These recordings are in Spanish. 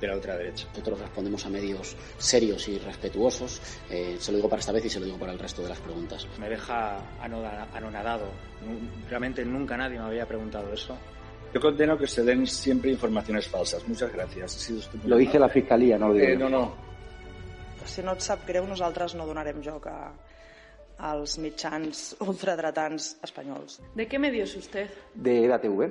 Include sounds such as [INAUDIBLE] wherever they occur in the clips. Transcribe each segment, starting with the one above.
de la ultraderecha. Nosotros respondemos a medios serios y respetuosos. Eh, se lo digo para esta vez y se lo digo para el resto de las preguntas. Me deja anonadado. Realmente nunca nadie me había preguntado eso. Yo condeno que se den siempre informaciones falsas. Muchas gracias. Ha sido estupendo. Lo dice la Fiscalía, no lo digo Eh, no, no. Si no et sap greu, nosaltres no donarem joc a, als mitjans ultradretans espanyols. ¿De qué medio es usted? De EDATV.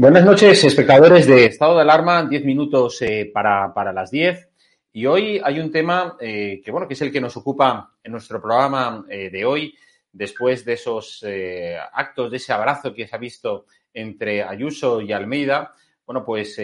Buenas noches, espectadores de Estado de Alarma, 10 minutos eh, para, para las 10. Y hoy hay un tema eh, que, bueno, que es el que nos ocupa en nuestro programa eh, de hoy, después de esos actos, de ese abrazo que se ha visto entre Ayuso y Almeida. Bueno, pues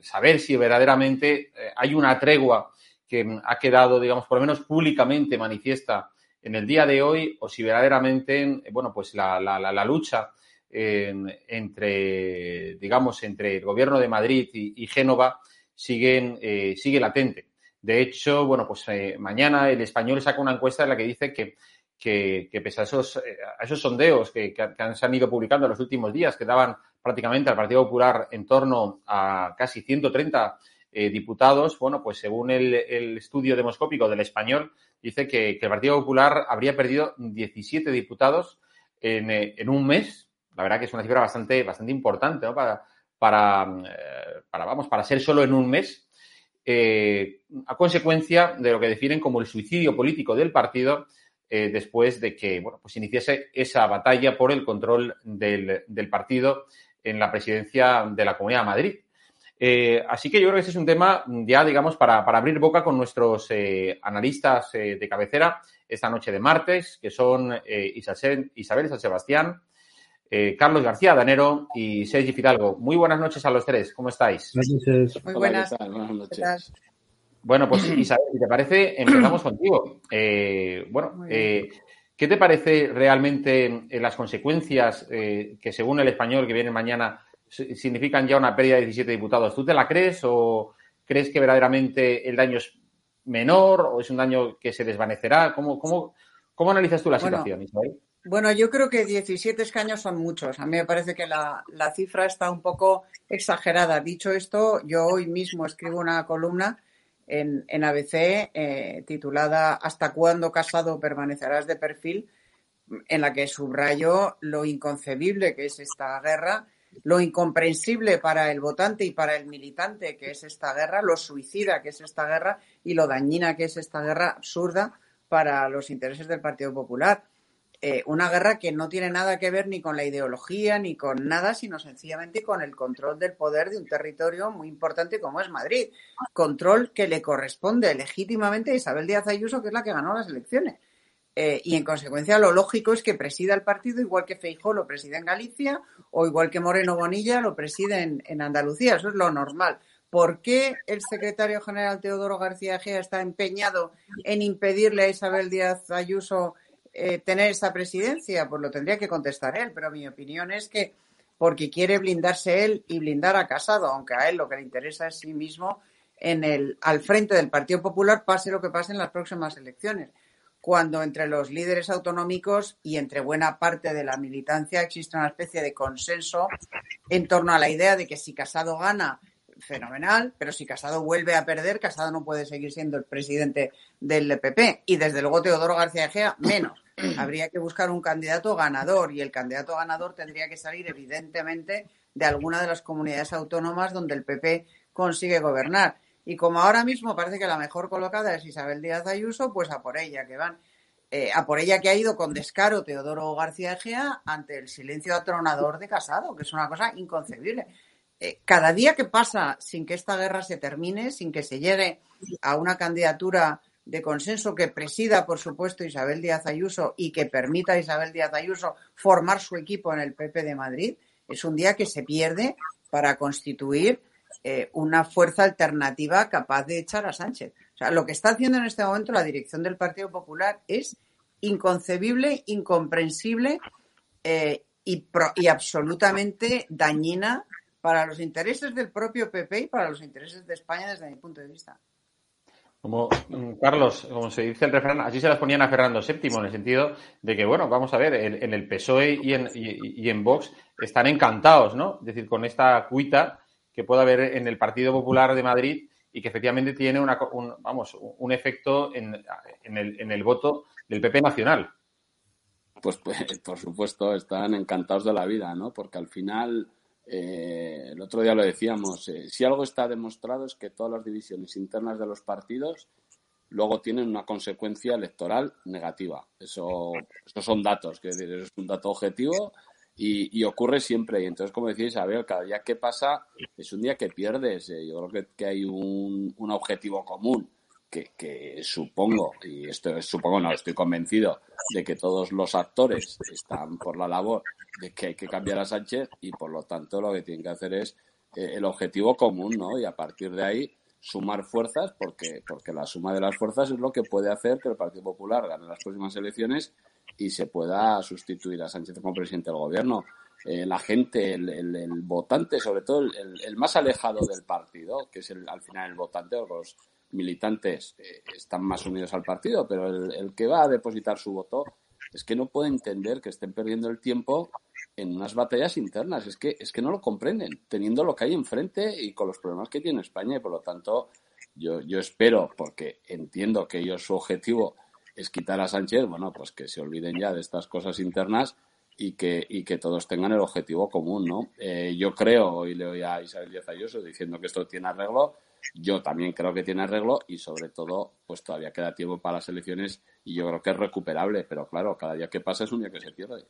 saber si verdaderamente hay una tregua que ha quedado, digamos, por lo menos públicamente manifiesta en el día de hoy, o si verdaderamente, bueno, pues la, la lucha en- entre, digamos, entre el gobierno de Madrid y, Génova siguen, eh, sigue latente. De hecho, bueno, pues eh, mañana el español saca una encuesta en la que dice que, que, pese a esos, eh, a esos sondeos que, se han ido publicando en los últimos días, que daban prácticamente al Partido Popular en torno a casi 130 eh, diputados, bueno, pues según el, estudio demoscópico del español, dice que, el Partido Popular habría perdido 17 diputados en un mes. La verdad que es una cifra bastante, bastante importante. Para, eh, para, vamos, para ser solo en un mes, eh, a consecuencia de lo que definen como el suicidio político del partido eh, después de que, bueno, pues iniciase esa batalla por el control del, del partido en la presidencia de la Comunidad de Madrid. Así que yo creo que este es un tema ya, digamos, para, para abrir boca con nuestros analistas de cabecera esta noche de martes, que son Isabel, Isabel San Sebastián, eh, Carlos García Danero y Sergi Fidalgo. Muy buenas noches a los tres, ¿cómo estáis? Buenas noches. Muy Hola, buenas. ¿qué tal? Buenas ¿Qué noches. Bueno, pues [CLEARS THROAT] Isabel, si te parece, empezamos [CLEARS THROAT] contigo. Eh, bueno, eh, ¿qué te parece realmente las consecuencias eh, que según el español que viene mañana si- significan ya una pérdida de 17 diputados? ¿Tú te la crees o crees que verdaderamente el daño es menor o es un daño que se desvanecerá? ¿Cómo, cómo, cómo analizas tú la Bueno, situación, Isabel? Bueno, yo creo que 17 escaños son muchos. A mí me parece que la, la cifra está un poco exagerada. Dicho esto, yo hoy mismo escribo una columna en, en ABC eh, titulada ¿Hasta cuándo casado permanecerás de perfil? en la que subrayo lo inconcebible que es esta guerra lo incomprensible para el votante y para el militante que es esta guerra, lo suicida que es esta guerra y lo dañina que es esta guerra absurda para los intereses del Partido Popular. Eh, una guerra que no tiene nada que ver ni con la ideología ni con nada, sino sencillamente con el control del poder de un territorio muy importante como es Madrid. Control que le corresponde legítimamente a Isabel Díaz Ayuso, que es la que ganó las elecciones. Eh, y en consecuencia lo lógico es que presida el partido igual que Feijó lo preside en Galicia o igual que Moreno Bonilla lo preside en, en Andalucía. Eso es lo normal. ¿Por qué el secretario general Teodoro García Gea está empeñado en impedirle a Isabel Díaz Ayuso eh, tener esa presidencia? Pues lo tendría que contestar él, pero mi opinión es que porque quiere blindarse él y blindar a Casado, aunque a él lo que le interesa es sí mismo en el, al frente del Partido Popular, pase lo que pase en las próximas elecciones. Cuando entre los líderes autonómicos y entre buena parte de la militancia existe una especie de consenso en torno a la idea de que si Casado gana, fenomenal, pero si Casado vuelve a perder, Casado no puede seguir siendo el presidente del PP. Y desde luego Teodoro García Egea, menos. Habría que buscar un candidato ganador y el candidato ganador tendría que salir evidentemente de alguna de las comunidades autónomas donde el PP consigue gobernar. Y como ahora mismo parece que la mejor colocada es Isabel Díaz Ayuso, pues a por ella que van. Eh, a por ella que ha ido con descaro Teodoro García Egea ante el silencio atronador de Casado, que es una cosa inconcebible. Eh, cada día que pasa sin que esta guerra se termine, sin que se llegue a una candidatura de consenso que presida, por supuesto, Isabel Díaz Ayuso y que permita a Isabel Díaz Ayuso formar su equipo en el PP de Madrid, es un día que se pierde para constituir eh, una fuerza alternativa capaz de echar a Sánchez. O sea, lo que está haciendo en este momento la dirección del Partido Popular es inconcebible, incomprensible eh, y, y absolutamente dañina para los intereses del propio PP y para los intereses de España desde mi punto de vista. Como mm, Carlos, como se dice el refrán, así se las ponían a Fernando VII, en el sentido de que, bueno, vamos a ver, en, el PSOE y en, y, en Vox están encantados, ¿no? Es decir, con esta cuita que puede haber en el Partido Popular de Madrid y que efectivamente tiene una, un, vamos, un efecto en, el, en el voto del PP nacional. Pues, pues, por supuesto, están encantados de la vida, ¿no? Porque al final eh, el otro día lo decíamos, eh, si algo está demostrado es que todas las divisiones internas de los partidos luego tienen una consecuencia electoral negativa. Eso, esos son datos, que es un dato objetivo y, ocurre siempre. Y entonces, como decís, Isabel, cada día que pasa es un día que pierdes. Eh, yo creo que, hay un, objetivo común que, supongo, y esto supongo, no, estoy convencido de que todos los actores están por la labor de que hay que cambiar a Sánchez y por lo tanto lo que tienen que hacer es eh, el objetivo común, ¿no? Y a partir de ahí sumar fuerzas porque, porque la suma de las fuerzas es lo que puede hacer que el Partido Popular gane las próximas elecciones y se pueda sustituir a Sánchez como presidente del gobierno. Eh, la gente, el, votante, sobre todo el, más alejado del partido, que es al final el votante los militantes eh, están más unidos al partido, pero el, que va a depositar su voto es que no puede entender que estén perdiendo el tiempo en unas batallas internas. Es que, es que no lo comprenden, teniendo lo que hay enfrente y con los problemas que tiene España. Y por lo tanto, yo, yo espero, porque entiendo que ellos su objetivo es quitar a Sánchez, bueno, pues que se olviden ya de estas cosas internas y que, y que todos tengan el objetivo común, ¿no? Eh, yo creo, y le oí a Isabel Díaz Ayuso diciendo que esto tiene arreglo, yo también creo que tiene arreglo y sobre todo, pues todavía queda tiempo para las elecciones y yo creo que es recuperable, pero claro, cada día que pasa es un día que se pierde.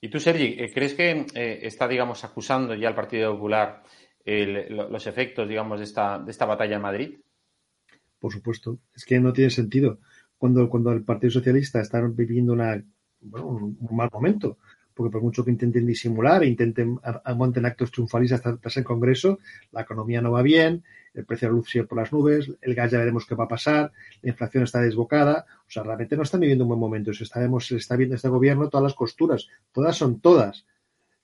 ¿Y tú, Sergi, eh, crees que eh, está, digamos, acusando ya al Partido Popular los efectos, digamos, de esta, de esta batalla en Madrid? Por supuesto, es que no tiene sentido. Cuando, cuando el Partido Socialista está viviendo una, un mal momento, porque por mucho que intenten disimular e intenten monten actos triunfalistas tras el Congreso, la economía no va bien, el precio de la luz sigue por las nubes, el gas ya veremos qué va a pasar, la inflación está desbocada, o sea, realmente no están viviendo un buen momento, se está, se viendo este gobierno todas las costuras, todas son todas.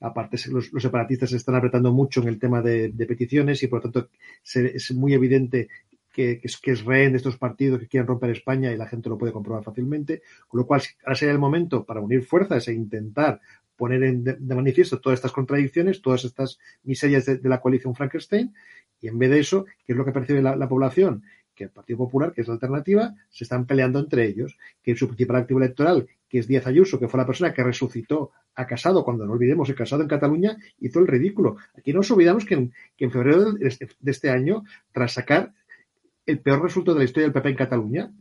Aparte, los, separatistas se están apretando mucho en el tema de, peticiones y por lo tanto es muy evidente que, es, que rehén de estos partidos que quieren romper España y la gente lo puede comprobar fácilmente. Con lo cual, ahora sería el momento para unir fuerzas e intentar poner en, de, manifiesto todas estas contradicciones, todas estas miserias de, la coalición Frankenstein, y en vez de eso, ¿qué es lo que percibe la, población? que el Partido Popular, que es la alternativa, se están peleando entre ellos, que su principal activo electoral, que es Díaz Ayuso, que fue la persona que resucitó a Casado, cuando no olvidemos que Casado en Cataluña hizo el ridículo. Aquí no nos olvidamos que en, que en febrero este, de este año, tras sacar el peor resultado de la historia del PP en Cataluña,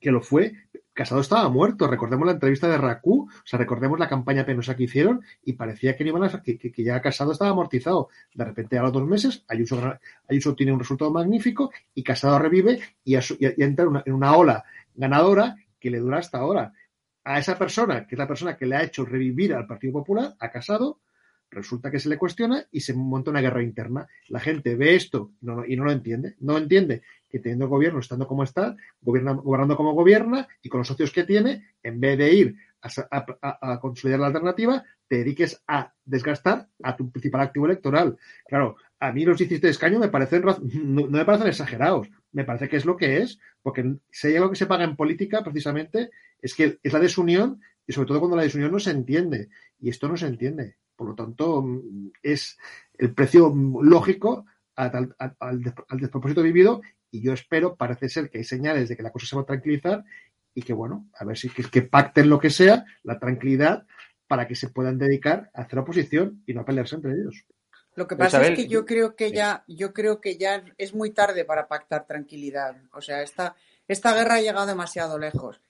que lo fue, Casado estaba muerto. Recordemos la entrevista de Racú, o sea, recordemos la campaña penosa que hicieron y parecía que, a, que, que, ya Casado estaba amortizado. De repente, a los dos meses, Ayuso, tiene un resultado magnífico y Casado revive y, y, y entra en una ola ganadora que le dura hasta ahora. A esa persona, que es la persona que le ha hecho revivir al Partido Popular, a Casado, resulta que se le cuestiona y se monta una guerra interna. La gente ve esto no, y no lo entiende. No entiende que teniendo gobierno, estando como está, gobierna, gobernando como gobierna y con los socios que tiene, en vez de ir a, consolidar la alternativa, te dediques a desgastar a tu principal activo electoral. Claro, a mí los 17 escaños me parecen, no, no, me parecen exagerados, me parece que es lo que es, porque si hay algo que se paga en política, precisamente, es que es la desunión y sobre todo cuando la desunión no se entiende. Y esto no se entiende. Por lo tanto, es el precio lógico al, despropósito vivido y yo espero, parece ser que hay señales de que la cosa se va a tranquilizar y que, bueno, a ver si que, que pacten lo que sea, la tranquilidad, para que se puedan dedicar a hacer oposición y no a pelearse entre ellos. Lo que pasa Isabel, es que yo creo que ya, yo creo que ya es muy tarde para pactar tranquilidad. O sea, esta, esta guerra ha llegado demasiado lejos.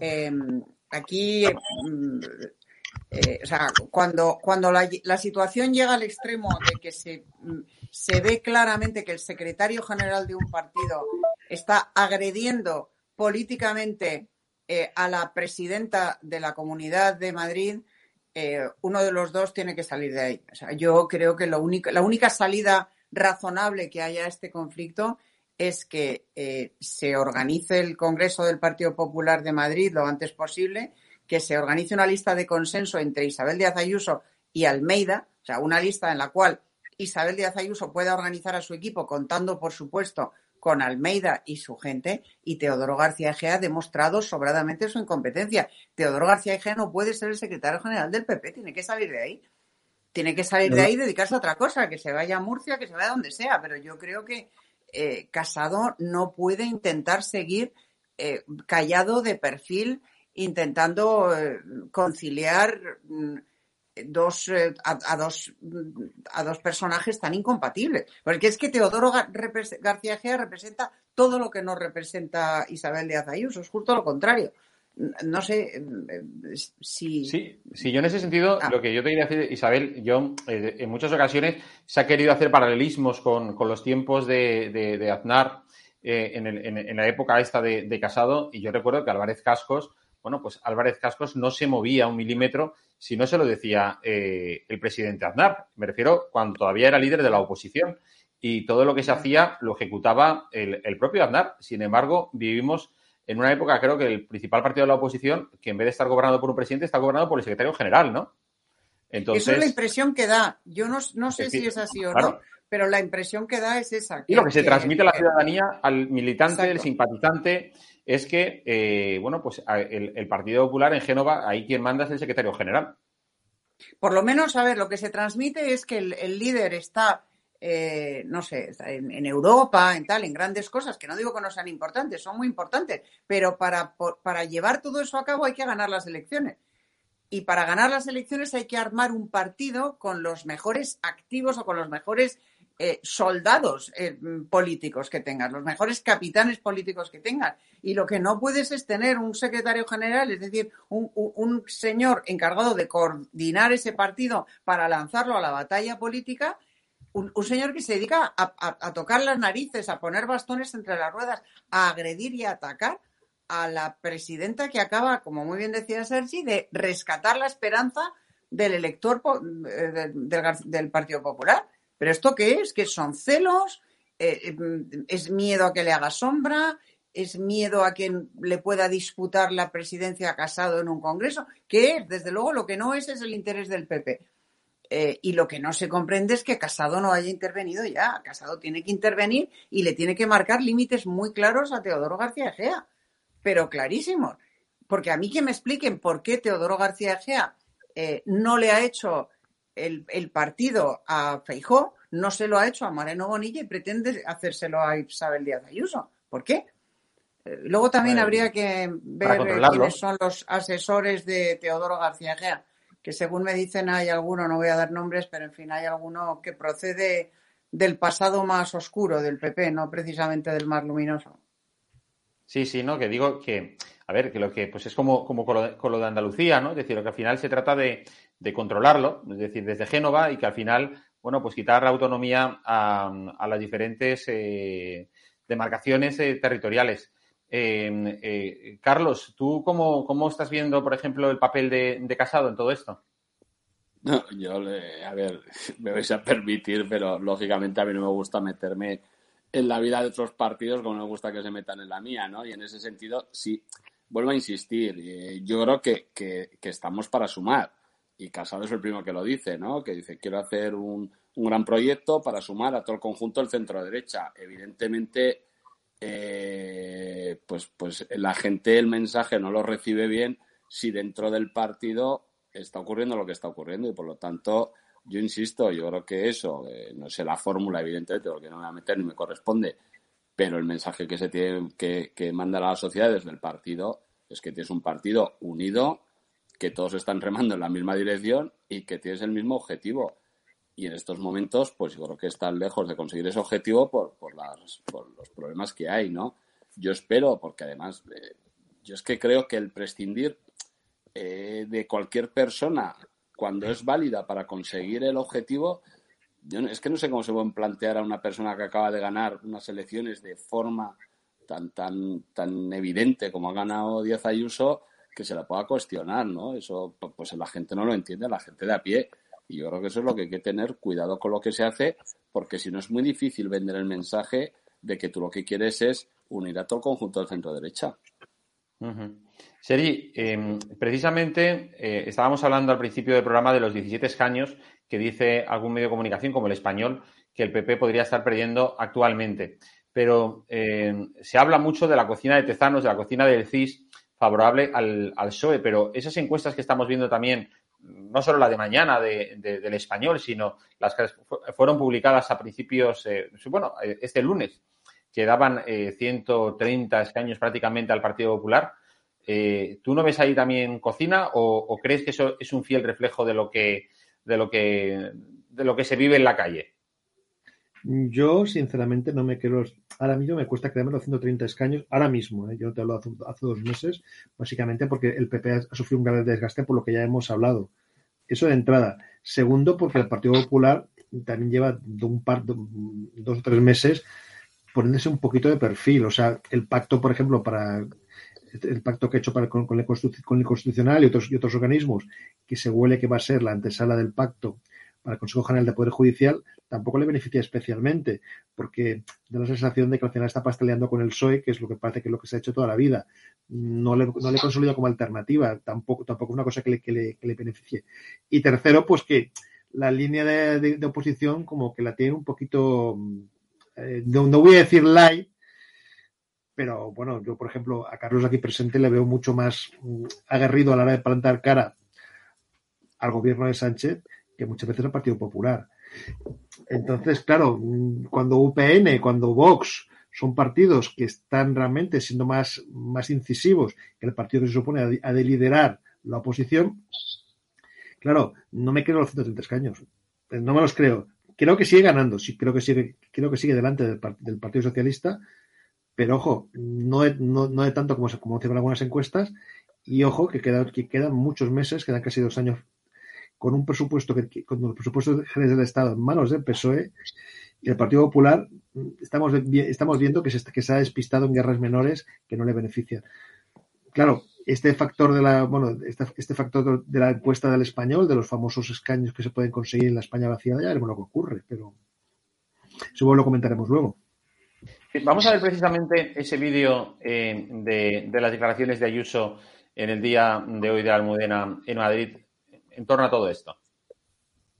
Eh, aquí eh, o sea, cuando, cuando la, situación llega al extremo de que se, se ve claramente que el secretario general de un partido está agrediendo políticamente eh, a la presidenta de la Comunidad de Madrid, eh, uno de los dos tiene que salir de ahí. O sea, yo creo que la única salida razonable que haya a este conflicto es que eh, se organice el Congreso del Partido Popular de Madrid lo antes posible que se organice una lista de consenso entre Isabel Díaz Ayuso y Almeida, o sea, una lista en la cual Isabel Díaz Ayuso pueda organizar a su equipo, contando, por supuesto, con Almeida y su gente, y Teodoro García Egea ha demostrado sobradamente su incompetencia. Teodoro García Egea no puede ser el secretario general del PP, tiene que salir de ahí. Tiene que salir de ahí y dedicarse a otra cosa, que se vaya a Murcia, que se vaya donde sea, pero yo creo que eh, Casado no puede intentar seguir eh, callado de perfil intentando eh, conciliar mm, dos, eh, a, a, dos, a dos personajes tan incompatibles. Porque es que Teodoro García Gea representa todo lo que no representa Isabel de Ayuso, es justo lo contrario. No sé eh, si. Sí, sí, yo en ese sentido, ah. lo que yo te quería decir, Isabel, yo eh, en muchas ocasiones se ha querido hacer paralelismos con, con los tiempos de, de, de Aznar eh, en, el, en, en, la época esta de, de Casado, y yo recuerdo que Álvarez Cascos bueno, pues Álvarez Cascos no se movía un milímetro si no se lo decía eh, el presidente Aznar. Me refiero cuando todavía era líder de la oposición y todo lo que se hacía lo ejecutaba el, el, propio Aznar. Sin embargo, vivimos en una época, creo que el principal partido de la oposición, que en vez de estar gobernado por un presidente, está gobernado por el secretario general, ¿no? Entonces, Eso es la impresión que da. Yo no, no sé si es así o no, pero la impresión que da es esa. Que, y lo que se que, transmite a la ciudadanía, al militante, al simpatizante, es que, eh, bueno, pues el, el, Partido Popular en Génova, ahí quien manda es el secretario general. Por lo menos, a ver, lo que se transmite es que el, líder está, eh, no sé, en, en, Europa, en tal, en grandes cosas, que no digo que no sean importantes, son muy importantes, pero para, por, para llevar todo eso a cabo hay que ganar las elecciones. Y para ganar las elecciones hay que armar un partido con los mejores activos o con los mejores eh, soldados eh, políticos que tengas, los mejores capitanes políticos que tengas. Y lo que no puedes es tener un secretario general, es decir, un, señor encargado de coordinar ese partido para lanzarlo a la batalla política, un, señor que se dedica a, tocar las narices, a poner bastones entre las ruedas, a agredir y a atacar a la presidenta que acaba, como muy bien decía Sergi, de rescatar la esperanza del elector eh, del Partido Popular. ¿Pero esto qué es? ¿Que son celos? Eh, ¿Es miedo a que le haga sombra? ¿Es miedo a que le pueda disputar la presidencia a Casado en un congreso? ¿Qué es? Desde luego lo que no es es el interés del PP. Eh, y lo que no se comprende es que Casado no haya intervenido ya. Casado tiene que intervenir y le tiene que marcar límites muy claros a Teodoro García Egea. Pero clarísimos. Porque a mí que me expliquen por qué Teodoro García Egea eh, no le ha hecho el, el, partido a Feijó no se lo ha hecho a Moreno Bonilla y pretende hacérselo a Isabel Díaz Ayuso. ¿Por qué? Eh, luego también habría que ver quiénes son los asesores de Teodoro García Gea, que según me dicen hay alguno, no voy a dar nombres, pero en fin, hay alguno que procede del pasado más oscuro del PP, no precisamente del más luminoso. Sí, sí, ¿no? Que digo que, a ver, que lo que pues es como, como con, lo, de Andalucía, ¿no? Es decir, que al final se trata de, controlarlo, es decir, desde Génova y que al final, bueno, pues quitar la autonomía a, las diferentes eh, demarcaciones eh, territoriales. Em, eh, Carlos, ¿tú cómo, cómo, estás viendo, por ejemplo, el papel de, Casado en todo esto? No, yo, a ver, [LAUGHS] me vais a permitir, pero lógicamente a mí no me gusta meterme en la vida de otros partidos como me gusta que se metan en la mía, ¿no? Y en ese sentido, sí, vuelvo a insistir, eh, yo creo que, que, estamos para sumar. Y Casado es el primero que lo dice, ¿no? Que dice, quiero hacer un, un gran proyecto para sumar a todo el conjunto del centro-derecha. Evidentemente, eh, pues, pues la gente el mensaje no lo recibe bien si dentro del partido está ocurriendo lo que está ocurriendo y por lo tanto yo insisto, yo creo que eso, eh, no sé la fórmula evidentemente porque no me voy a meter ni me corresponde, pero el mensaje que se tiene que, que manda a la sociedad desde el partido es que tienes un partido unido, que todos están remando en la misma dirección y que tienes el mismo objetivo y en estos momentos, pues yo creo que están lejos de conseguir ese objetivo por los problemas que hay, ¿no? Yo espero, porque además, eh, yo es que creo que el prescindir eh, de cualquier persona cuando es válida para conseguir el objetivo, yo es que no sé cómo se puede plantear a una persona que acaba de ganar unas elecciones de forma tan, tan, tan evidente como ha ganado Díaz Ayuso, que se la pueda cuestionar, ¿no? Eso, pues la gente no lo entiende, la gente de a pie y yo creo que eso es lo que hay que tener cuidado con lo que se hace, porque si no es muy difícil vender el mensaje de que tú lo que quieres es unir a todo el conjunto del centro derecha. Seri, em, precisamente eh, estábamos hablando al principio del programa de los 17 escaños que dice algún medio de comunicación como el español que el PP podría estar perdiendo actualmente. Pero em, se habla mucho de la cocina de Tezanos, de la cocina del CIS, favorable al, al PSOE, pero esas encuestas que estamos viendo también no solo la de mañana del español, sino las que fueron publicadas a principios, eh, bueno, eh, este lunes, que daban 130 eh, escaños prácticamente al Partido Popular. ¿Tú no ves ahí también cocina o, crees que eso es un fiel reflejo de lo que, de lo que, de lo que se vive en la calle? Yo, sinceramente, no me quiero. Ahora mismo me cuesta creerme los 130 escaños. Ahora mismo, yo te hablo hace, hace, dos meses, básicamente porque el PP ha, sufrido un grave desgaste por lo que ya hemos hablado. Eso de entrada. Segundo, porque el Partido Popular también lleva un par, dos o tres meses poniéndose un poquito de perfil. O sea, el pacto, por ejemplo, para el pacto que ha hecho para, con, el Constitucional y otros, y otros organismos, que se huele que va a ser la antesala del pacto para el Consejo General de Poder Judicial, tampoco le beneficia especialmente, porque da la sensación de que al final está pasteleando con el PSOE, que es lo que parece que es lo que se ha hecho toda la vida. No le, no le consolida como alternativa, tampoco, tampoco una cosa que le, que le, que le beneficie. Y tercero, pues que la línea de, de, oposición como que la tiene un poquito, eh, no, no, voy a decir light, pero bueno, yo por ejemplo a Carlos aquí presente le veo mucho más mm, aguerrido a la hora de plantar cara al gobierno de Sánchez que muchas veces el Partido Popular. Entonces, claro, cuando UPN, cuando Vox son partidos que están realmente siendo más, más incisivos que el partido que se supone de liderar la oposición, claro, no me creo los 130 escaños. No me los creo. Creo que sigue ganando, sí, creo que sigue, creo que sigue delante del, del Partido Socialista, pero ojo, no de, no, no de tanto como, como dicen algunas encuestas, y ojo que, queda, que quedan muchos meses, quedan casi dos años con un presupuesto que, con los presupuestos generales del Estado en manos del PSOE y el Partido Popular estamos, estamos viendo que se, que se ha despistado en guerras menores que no le benefician. Claro, este factor de la bueno este, este, factor de la encuesta del español de los famosos escaños que se pueden conseguir en la España vaciada ya veremos lo que ocurre pero eso lo comentaremos luego vamos a ver precisamente ese vídeo eh, de, las declaraciones de Ayuso en el día de hoy de Almudena en Madrid en torno a todo esto?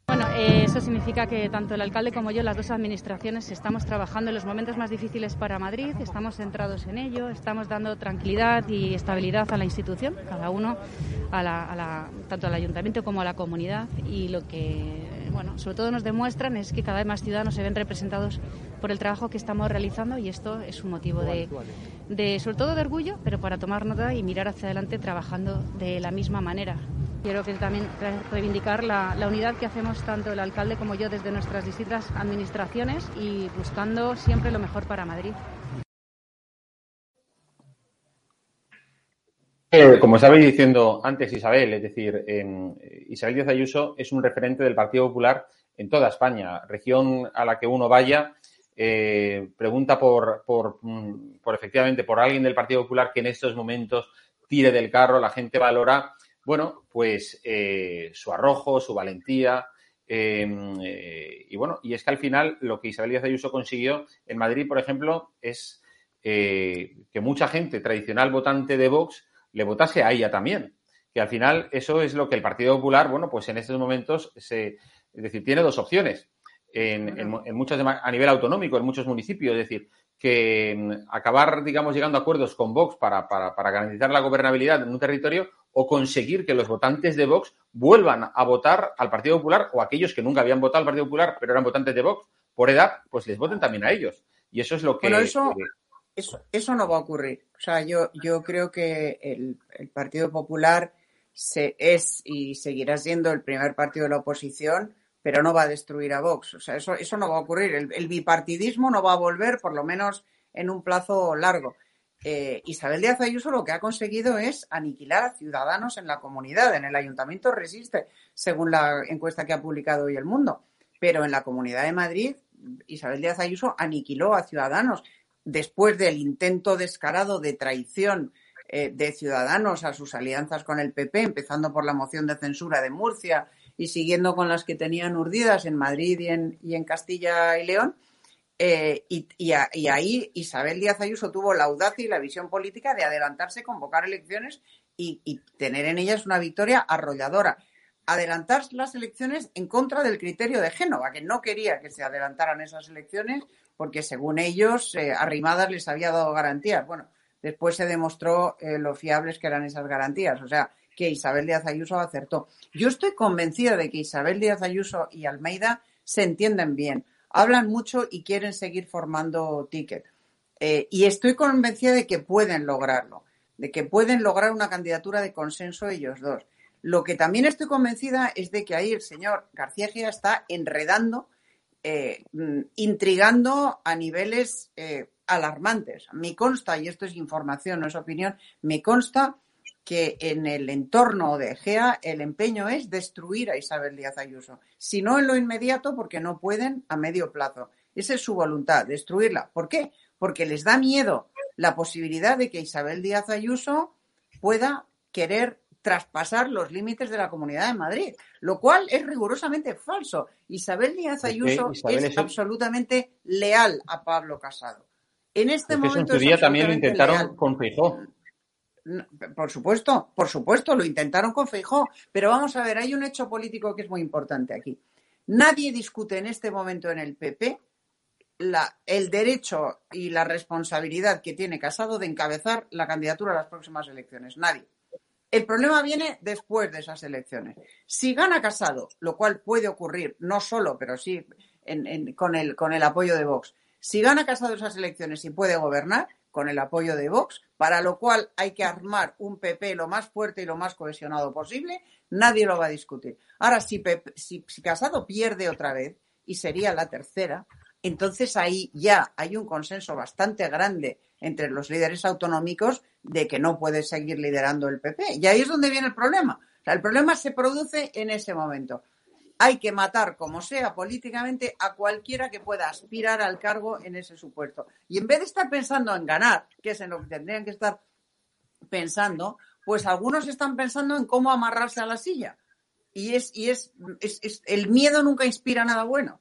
Bueno, eh, eso significa que tanto el alcalde como yo, las dos administraciones, estamos trabajando en los momentos más difíciles para Madrid, estamos centrados en ello, estamos dando tranquilidad y estabilidad a la institución, cada uno, a la, tanto al ayuntamiento como a la comunidad, y lo que bueno, sobre todo nos demuestran es que cada vez más ciudadanos se ven representados por el trabajo que estamos realizando y esto es un motivo de, sobre todo de orgullo, pero para tomar nota y mirar hacia adelante trabajando de la misma manera. Quiero que también reivindicar la, la, unidad que hacemos tanto el alcalde como yo desde nuestras distintas administraciones y buscando siempre lo mejor para Madrid. Como estabais diciendo antes, Isabel, es decir, eh, Isabel Díaz Ayuso es un referente del Partido Popular en toda España. Región a la que uno vaya, eh, pregunta por, por, mm, por, efectivamente por alguien del Partido Popular que en estos momentos tire del carro, la gente valora bueno, pues eh, su arrojo, su valentía. Em, y bueno, y es que al final lo que Isabel Díaz Ayuso consiguió en Madrid, por ejemplo, es que mucha gente tradicional votante de Vox le votase a ella también. Que al final eso es lo que el Partido Popular, bueno, pues en estos momentos se, es decir, tiene dos opciones. En, en, muchos a nivel autonómico, en muchos municipios, es decir, que mm, acabar, digamos, llegando a acuerdos con Vox para, para, para garantizar la gobernabilidad en un territorio o conseguir que los votantes de Vox vuelvan a votar al Partido Popular o aquellos que nunca habían votado al Partido Popular pero eran votantes de Vox por edad, pues les voten también a ellos. Y eso es lo que... Bueno, eso, eso, eso no va a ocurrir. O sea, yo, yo creo que el, el Partido Popular se, es y seguirá siendo el primer partido de la oposición, pero no va a destruir a Vox. O sea, eso, eso no va a ocurrir. El, bipartidismo no va a volver, por lo menos en un plazo largo eh, Isabel Díaz Ayuso lo que ha conseguido es aniquilar a ciudadanos en la comunidad. En el ayuntamiento resiste, según la encuesta que ha publicado hoy El Mundo. Pero en la comunidad de Madrid, Isabel Díaz Ayuso aniquiló a ciudadanos después del intento descarado de traición eh, de ciudadanos a sus alianzas con el PP, empezando por la moción de censura de Murcia y siguiendo con las que tenían urdidas en Madrid y en, y Castilla y León eh, y, ahí Isabel Díaz Ayuso tuvo la audacia y la visión política de adelantarse, convocar elecciones y, tener en ellas una victoria arrolladora. Adelantar las elecciones en contra del criterio de Génova, que no quería que se adelantaran esas elecciones porque según ellos eh, Arrimadas les había dado garantías. Bueno, después se demostró eh, lo fiables que eran esas garantías. O sea, que Isabel Díaz Ayuso acertó. Yo estoy convencida de que Isabel Díaz Ayuso y Almeida se entienden bien hablan mucho y quieren seguir formando ticket. Eh, y estoy convencida de que pueden lograrlo, de que pueden lograr una candidatura de consenso ellos dos. Lo que también estoy convencida es de que ahí el señor García Gía está enredando, eh, mm, intrigando a niveles eh, alarmantes. Me consta, y esto es información, no es opinión, me consta que en el entorno de Egea el empeño es destruir a Isabel Díaz Ayuso. Si no en lo inmediato, porque no pueden a medio plazo. Esa es su voluntad, destruirla. ¿Por qué? Porque les da miedo la posibilidad de que Isabel Díaz Ayuso pueda querer traspasar los límites de la Comunidad de Madrid, lo cual es rigurosamente falso. Isabel Díaz Ayuso es, absolutamente leal a Pablo Casado. En este momento. En su día también lo intentaron con Feijóo. Por supuesto, por supuesto, lo intentaron con Feijó, pero vamos a ver, hay un hecho político que es muy importante aquí. Nadie discute en este momento en el PP la, el derecho y la responsabilidad que tiene Casado de encabezar la candidatura a las próximas elecciones. Nadie. El problema viene después de esas elecciones. Si gana Casado, lo cual puede ocurrir, no solo, pero sí con, el, con el apoyo de Vox, si gana Casado esas elecciones y puede gobernar, con el apoyo de Vox, para lo cual hay que armar un PP lo más fuerte y lo más cohesionado posible, nadie lo va a discutir. Ahora, si, si, Casado pierde otra vez, y sería la tercera, entonces ahí ya hay un consenso bastante grande entre los líderes autonómicos de que no puede seguir liderando el PP. Y ahí es donde viene el problema. el problema se produce en ese momento hay que matar como sea políticamente a cualquiera que pueda aspirar al cargo en ese supuesto. Y en vez de estar pensando en ganar, que es en lo que tendrían que estar pensando, pues algunos están pensando en cómo amarrarse a la silla. Y es, y es, es, el miedo nunca inspira nada bueno.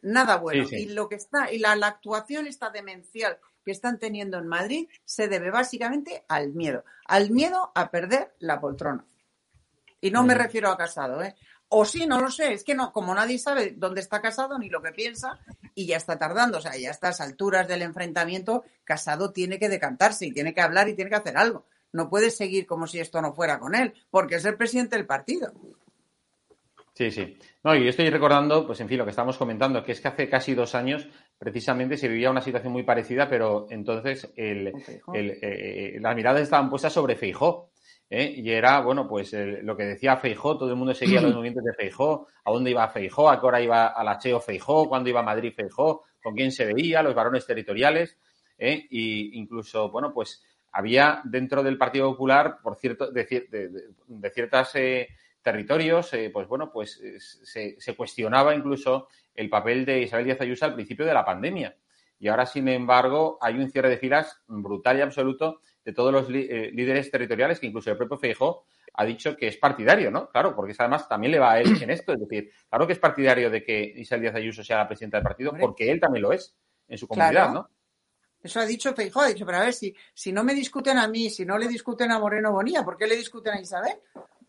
Nada bueno. Y lo que está, y la, la actuación esta demencial que están teniendo en Madrid se debe básicamente al miedo. Al miedo a perder la poltrona. Y no me refiero a Casado, ¿eh? O sí, no lo sé, es que no, como nadie sabe dónde está Casado ni lo que piensa, y ya está tardando, o sea, ya a estas alturas del enfrentamiento, Casado tiene que decantarse y tiene que hablar y tiene que hacer algo. No puede seguir como si esto no fuera con él, porque es el presidente del partido. Sí, sí. No, y yo estoy recordando, pues en fin, lo que estamos comentando, que es que hace casi dos años precisamente se vivía una situación muy parecida, pero entonces el, el, eh, las miradas estaban puestas sobre Feijó. ¿eh? Y era, bueno, pues el, lo que decía Feijó, todo el mundo seguía los [CLEARS THROAT] movimientos de Feijó, a dónde iba Feijó, a qué hora iba al Acheo Feijó, cuándo iba a Madrid Feijó, con quién se veía, los varones territoriales, ¿eh? y incluso, bueno, pues había dentro del Partido Popular, por cierto, de, de, de, de ciertas eh, territorios, eh, pues bueno, pues eh, se, se, cuestionaba incluso el papel de Isabel Díaz Ayuso al principio de la pandemia. Y ahora, sin embargo, hay un cierre de filas brutal y absoluto de todos los eh, líderes territoriales, que incluso el propio Feijó ha dicho que es partidario, ¿no? Claro, porque además también le va a él en esto. Es decir, claro que es partidario de que Isabel Díaz Ayuso sea la presidenta del partido, porque él también lo es en su comunidad, claro. ¿no? Eso ha dicho Feijó, ha dicho, pero a ver, si, si no me discuten a mí, si no le discuten a Moreno Bonilla, ¿por qué le discuten a Isabel?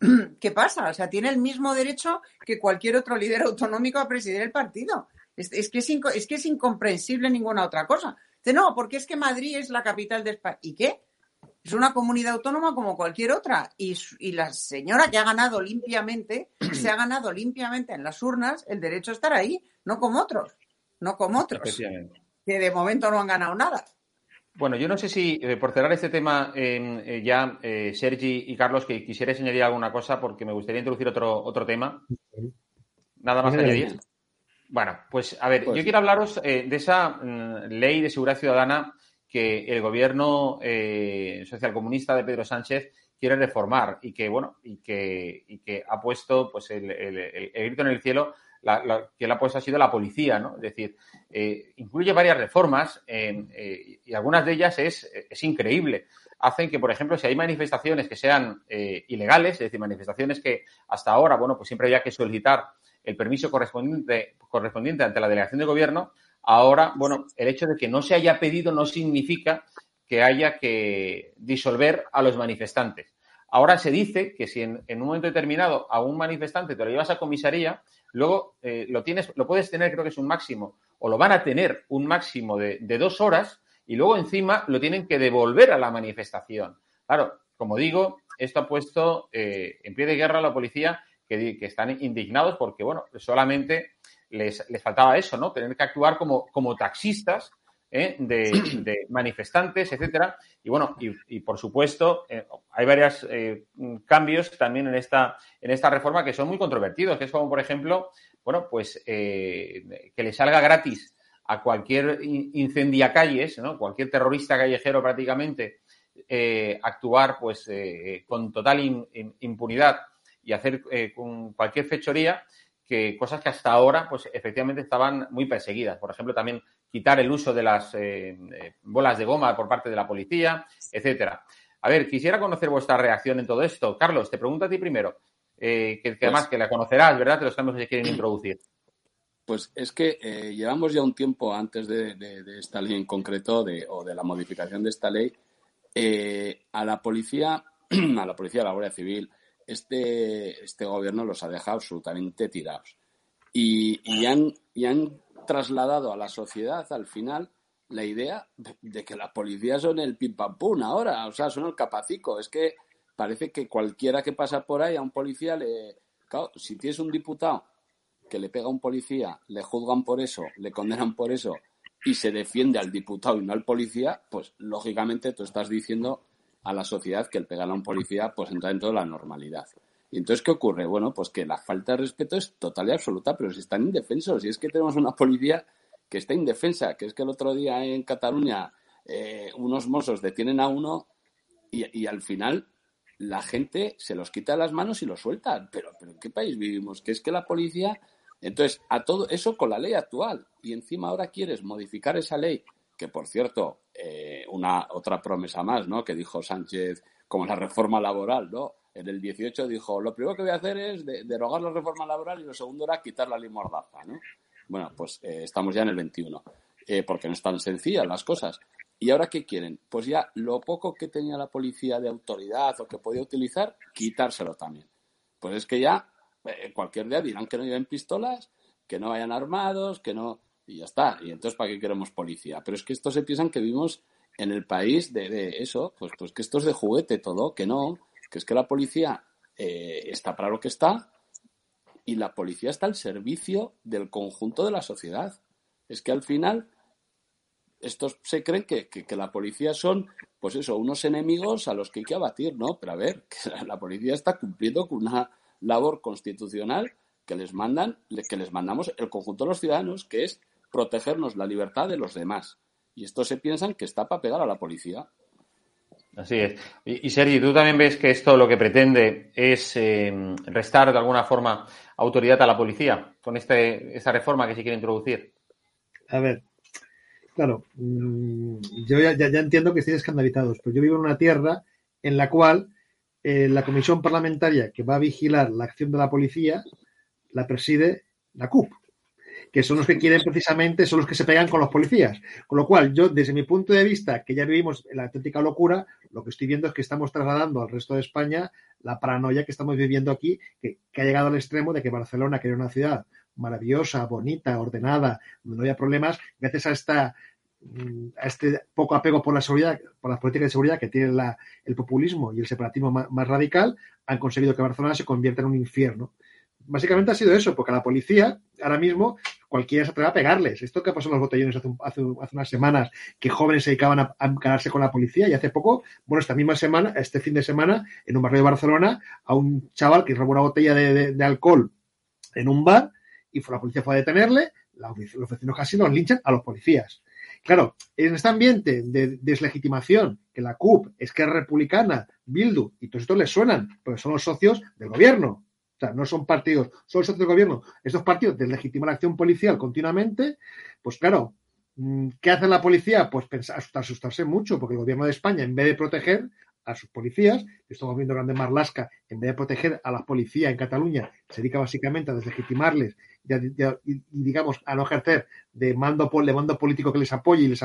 [CLEARS THROAT] ¿Qué pasa? O sea, tiene el mismo derecho que cualquier otro líder autonómico a presidir el partido. Es, es, que, es, es que es incomprensible ninguna otra cosa. Dice, no, porque es que Madrid es la capital de España. ¿Y qué? Es una comunidad autónoma como cualquier otra. Y, y, la señora que ha ganado limpiamente, [CLEARS THROAT] se ha ganado limpiamente en las urnas el derecho a estar ahí, no como otros. No como otros. Que de momento no han ganado nada. Bueno, yo no sé si, eh, por cerrar este tema, eh, ya, eh, Sergi y Carlos, que quisierais añadir alguna cosa, porque me gustaría introducir otro, otro tema. ¿Nada más que añadir? Bueno, pues a ver, pues... yo quiero hablaros de esa mm, ley de seguridad ciudadana que el gobierno socialcomunista de Pedro Sánchez quiere reformar y que, bueno, y que, y que ha puesto pues el, el, el, el grito en el cielo la, la, que la ha puesto ha sido la policía, ¿no? Es decir, eh, incluye varias reformas eh, eh, y algunas de ellas es, es, increíble. Hacen que, por ejemplo, si hay manifestaciones que sean eh, ilegales, es decir, manifestaciones que hasta ahora, bueno, pues siempre había que solicitar el permiso correspondiente, correspondiente ante la delegación de gobierno, ahora, bueno, el hecho de que no se haya pedido no significa que haya que disolver a los manifestantes. Ahora se dice que si en, en, un momento determinado a un manifestante te lo llevas a comisaría, luego eh, lo tienes, lo puedes tener, creo que es un máximo, o lo van a tener un máximo de, de, dos horas, y luego encima lo tienen que devolver a la manifestación. Claro, como digo, esto ha puesto eh, en pie de guerra a la policía que, que están indignados porque, bueno, solamente les, les, faltaba eso, ¿no? Tener que actuar como, como taxistas ¿eh? de, manifestantes, etcétera. Y bueno, y, por supuesto, eh, hay varios eh, cambios también en esta, en esta reforma que son muy controvertidos, que es como, por ejemplo, bueno, pues que le salga gratis a cualquier incendiacalles, ¿no? Cualquier terrorista callejero prácticamente, actuar pues con total impunidad y hacer con cualquier fechoría, que cosas que hasta ahora, pues efectivamente estaban muy perseguidas. Por ejemplo, también quitar el uso de las eh, bolas de goma por parte de la policía, etcétera. A ver, quisiera conocer vuestra reacción en todo esto. Carlos, te pregunto a ti primero, eh, que, que, además pues, que la conocerás, ¿verdad? Que los cambios se quieren introducir. Pues es que eh, llevamos ya un tiempo antes de, de, de esta ley en concreto de, o de la modificación de esta ley eh, a la policía, [CLEARS THROAT] a la policía, a la Guardia Civil, este, este gobierno los ha dejado absolutamente tirados. Y, y, han, y han trasladado a la sociedad al final la idea de que la policía son el pim pam pum ahora, o sea, son el capacico. Es que parece que cualquiera que pasa por ahí a un policía le. Claro, si tienes un diputado que le pega a un policía, le juzgan por eso, le condenan por eso y se defiende al diputado y no al policía, pues lógicamente tú estás diciendo a la sociedad que el pegar a un policía pues entra dentro de la normalidad. Y entonces, ¿qué ocurre? Bueno, pues que la falta de respeto es total y absoluta, pero si están indefensos, y es que tenemos una policía que está indefensa, que es que el otro día en Cataluña eh, unos mozos detienen a uno y, y, al final la gente se los quita las manos y los sueltan. Pero, pero ¿en qué país vivimos? Que es que la policía... Entonces, a todo eso con la ley actual. Y encima ahora quieres modificar esa ley, que por cierto, eh, una otra promesa más, ¿no? Que dijo Sánchez, como la reforma laboral, ¿no? En el 18 dijo, lo primero que voy a hacer es de, derogar la reforma laboral y lo segundo era quitar la ley mordaza, ¿no? Bueno, pues eh, estamos ya en el 21, eh, porque no es tan sencillas las cosas. ¿Y ahora qué quieren? Pues ya lo poco que tenía la policía de autoridad o que podía utilizar, quitárselo también. Pues es que ya eh, cualquier día dirán que no lleven pistolas, que no vayan armados, que no... Y ya está. Y entonces, ¿para qué queremos policía? Pero es que estos se piensan que vivimos en el país de, de eso, pues, pues que esto es de juguete todo, que no, que es que la policía eh, está para lo que está y la policía está al servicio del conjunto de la sociedad. Es que al final estos se creen que, que, la policía son, pues eso, unos enemigos a los que hay que abatir, ¿no? Pero a ver, [LAUGHS] que la policía está cumpliendo con una labor constitucional que les mandan, que les mandamos el conjunto de los ciudadanos, que es protegernos la libertad de los demás. Y estos se piensan que está para pegar a la policía. Así es. Y, Sergi, ¿tú también ves que esto lo que pretende es eh, restar de alguna forma autoridad a la policía con este, esta reforma que se quiere introducir? A ver, claro, mm, yo ya, entiendo que estoy escandalizados, pero yo vivo en una tierra en la cual eh, la comisión parlamentaria que va a vigilar la acción de la policía la preside la CUP que son los que quieren precisamente, son los que se pegan con los policías. Con lo cual, yo, desde mi punto de vista, que ya vivimos en la auténtica locura, lo que estoy viendo es que estamos trasladando al resto de España la paranoia que estamos viviendo aquí, que, ha llegado al extremo de que Barcelona, que era una ciudad maravillosa, bonita, ordenada, donde no había problemas, gracias a esta mm, a este poco apego por la seguridad, por las políticas de seguridad que tiene el populismo y el separatismo más, radical, han conseguido que Barcelona se convierta en un infierno básicamente ha sido eso, porque a la policía, ahora mismo, cualquiera se atreve a pegarles. Esto que pasó en los botellones hace, hace, unas semanas, que jóvenes se dedicaban a, a con la policía, y hace poco, bueno, esta misma semana, este fin de semana, en un barrio de Barcelona, a un chaval que robó una botella de, alcohol en un bar, y fue, la policía fue a detenerle, los vecinos casi los linchan a los policías. Claro, en este ambiente de deslegitimación, que la CUP, es que es republicana, Bildu, y todo esto les suenan, porque son los socios del gobierno. No son partidos, son socios del gobierno. Estos partidos deslegitiman la acción policial continuamente. Pues claro, mm, ¿qué hace la policía? Pues pensar, asustarse mucho, porque el gobierno de España, en vez de proteger a sus policías, estamos viendo Grande Marlasca, en vez de proteger a la policía en Cataluña, se dedica básicamente a deslegitimarles y, digamos, a no ejercer de mando, de mando político que les apoye y les,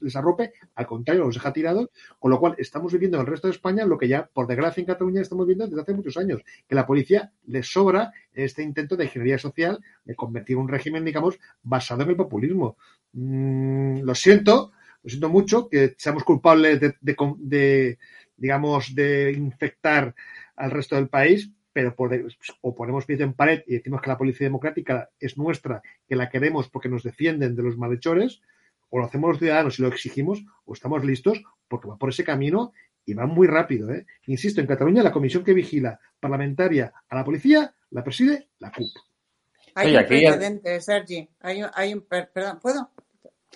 les, arrope, al contrario, los deja tirados, con lo cual estamos viviendo en el resto de España lo que ya, por desgracia, en Cataluña estamos viendo desde hace muchos años, que la policía les sobra este intento de ingeniería social, de convertir un régimen, digamos, basado en el populismo. Mm, lo siento, lo siento mucho que seamos culpables de digamos, de infectar al resto del país, pero o ponemos pie en pared y decimos que la policía democrática es nuestra, que la queremos porque nos defienden de los malhechores, o lo hacemos los ciudadanos y lo exigimos, o estamos listos porque va por ese camino y va muy rápido. ¿eh? Insisto, en Cataluña la comisión que vigila parlamentaria a la policía la preside la CUP. Hay un precedente, Sergi. Hay, hay un, perdón, ¿puedo?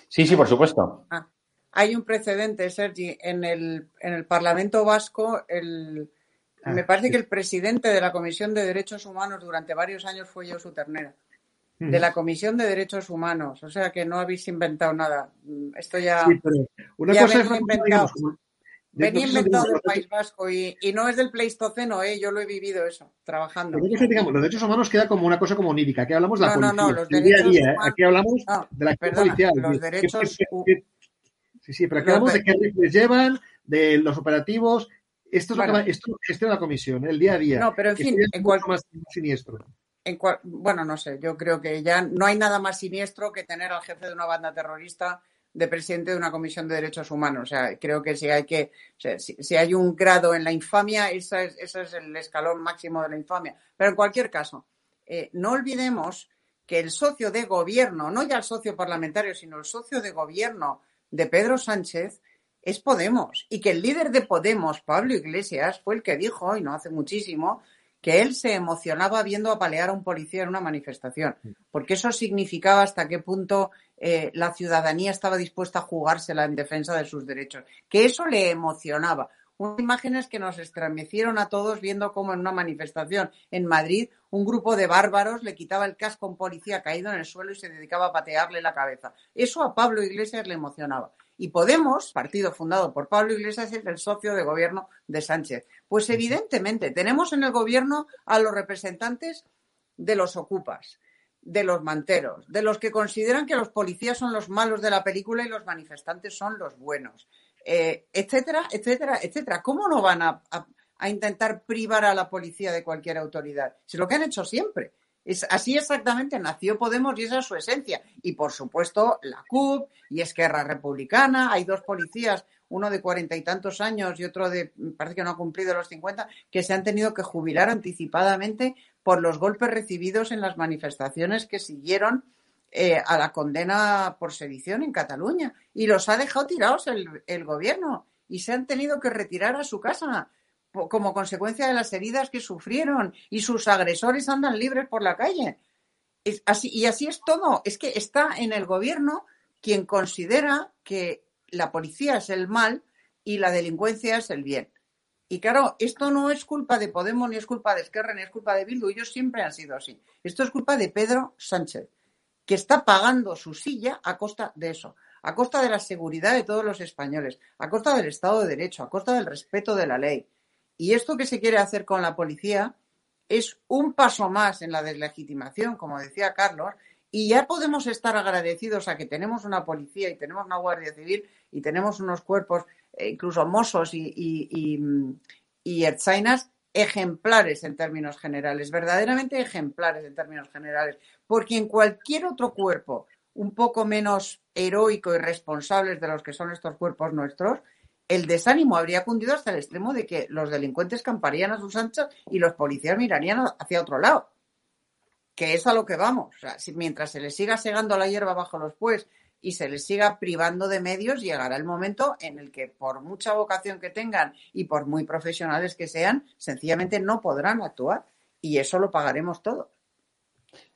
Sí, sí, por supuesto. Ah, hay un precedente, Sergi, en el, en el Parlamento Vasco, el, me parece que el presidente de la Comisión de Derechos Humanos durante varios años fue yo su ternera. De la Comisión de Derechos Humanos. O sea que no habéis inventado nada. Esto ya. una cosa es inventado. Venía inventado del País Vasco y, y, no es del Pleistoceno, ¿eh? yo lo he vivido eso, trabajando. digamos, los derechos humanos queda como una cosa como onírica. Aquí hablamos de la policía. No, no, los derechos día a día. ¿eh? Aquí hablamos de la acción policial. Los derechos, Sí, sí, pero aquí hablamos de qué rifles llevan, de los operativos. Esto es, lo que, esto la comisión, el día a día. No, pero en fin, en cual, más siniestro. En bueno, no sé, yo creo que ya no hay nada más siniestro que tener al jefe de una banda terrorista de presidente de una comisión de derechos humanos. O sea, creo que si hay que, si, hay un grado en la infamia, ese es, ese es, el escalón máximo de la infamia. Pero en cualquier caso, eh, no olvidemos que el socio de gobierno, no ya el socio parlamentario, sino el socio de gobierno de Pedro Sánchez es Podemos y que el líder de Podemos, Pablo Iglesias, fue el que dijo, y no hace muchísimo, que él se emocionaba viendo apalear a un policía en una manifestación, porque eso significaba hasta qué punto eh, la ciudadanía estaba dispuesta a jugársela en defensa de sus derechos, que eso le emocionaba. Unas imágenes que nos estremecieron a todos viendo cómo en una manifestación en Madrid un grupo de bárbaros le quitaba el casco a un policía caído en el suelo y se dedicaba a patearle la cabeza. Eso a Pablo Iglesias le emocionaba. Y Podemos, partido fundado por Pablo Iglesias, es el socio de gobierno de Sánchez. Pues evidentemente tenemos en el gobierno a los representantes de los ocupas, de los manteros, de los que consideran que los policías son los malos de la película y los manifestantes son los buenos, eh, etcétera, etcétera, etcétera. ¿Cómo no van a, intentar privar a la policía de cualquier autoridad? Es lo que han hecho siempre. Es, así exactamente nació Podemos y esa es su esencia. Y por supuesto la CUP y Esquerra Republicana. Hay dos policías, uno de cuarenta y tantos años y otro de, parece que no ha cumplido los cincuenta, que se han tenido que jubilar anticipadamente por los golpes recibidos en las manifestaciones que siguieron eh, a la condena por sedición en Cataluña. Y los ha dejado tirados el, el gobierno y se han tenido que retirar a su casa como consecuencia de las heridas que sufrieron y sus agresores andan libres por la calle. así, y así es todo. Es que está en el gobierno quien considera que la policía es el mal y la delincuencia es el bien. Y claro, esto no es culpa de Podemos, ni es culpa de Esquerra, ni es culpa de Bildu. Ellos siempre han sido así. Esto es culpa de Pedro Sánchez, que está pagando su silla a costa de eso, a costa de la seguridad de todos los españoles, a costa del Estado de Derecho, a costa del respeto de la ley. Y esto que se quiere hacer con la policía es un paso más en la deslegitimación, como decía Carlos, y ya podemos estar agradecidos a que tenemos una policía y tenemos una Guardia Civil y tenemos unos cuerpos, eh, incluso mozos y, y, ejemplares en términos generales, verdaderamente ejemplares en términos generales, porque en cualquier otro cuerpo un poco menos heroico y responsables de los que son estos cuerpos nuestros, el desánimo habría cundido hasta el extremo de que los delincuentes camparían a sus anchas y los policías mirarían hacia otro lado. Que es a lo que vamos. O sea, mientras se les siga segando la hierba bajo los pies y se les siga privando de medios, llegará el momento en el que, por mucha vocación que tengan y por muy profesionales que sean, sencillamente no podrán actuar. Y eso lo pagaremos todo.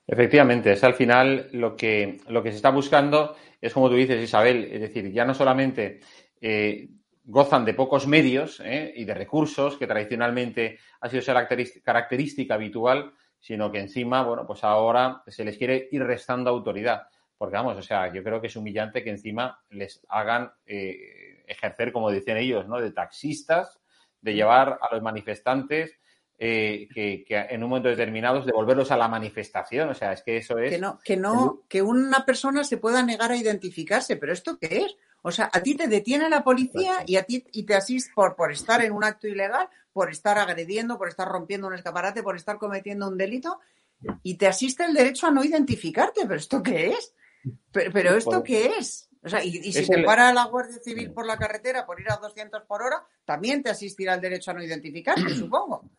Efectivamente, es al final lo que, lo que se está buscando, es como tú dices, Isabel, es decir, ya no solamente eh, gozan de pocos medios ¿eh? y de recursos, que tradicionalmente ha sido esa característica habitual, sino que encima, bueno, pues ahora se les quiere ir restando autoridad. Porque vamos, o sea, yo creo que es humillante que encima les hagan eh, ejercer, como decían ellos, ¿no? De taxistas, de llevar a los manifestantes eh, que, en un momento determinado devolverlos a la manifestación. O sea, es que eso es. Que no, que no, que una persona se pueda negar a identificarse, pero ¿esto qué es? O sea, a ti te detiene la policía y a ti y te asiste por, por estar en un acto ilegal, por estar agrediendo, por estar rompiendo un escaparate, por estar cometiendo un delito, y te asiste el derecho a no identificarte. ¿Pero esto qué es? ¿Pero, esto qué es? O sea, y, si se para la Guardia Civil por la carretera por ir a 200 por hora, también te asistirá el derecho a no identificarte, [CLEARS THROAT] supongo.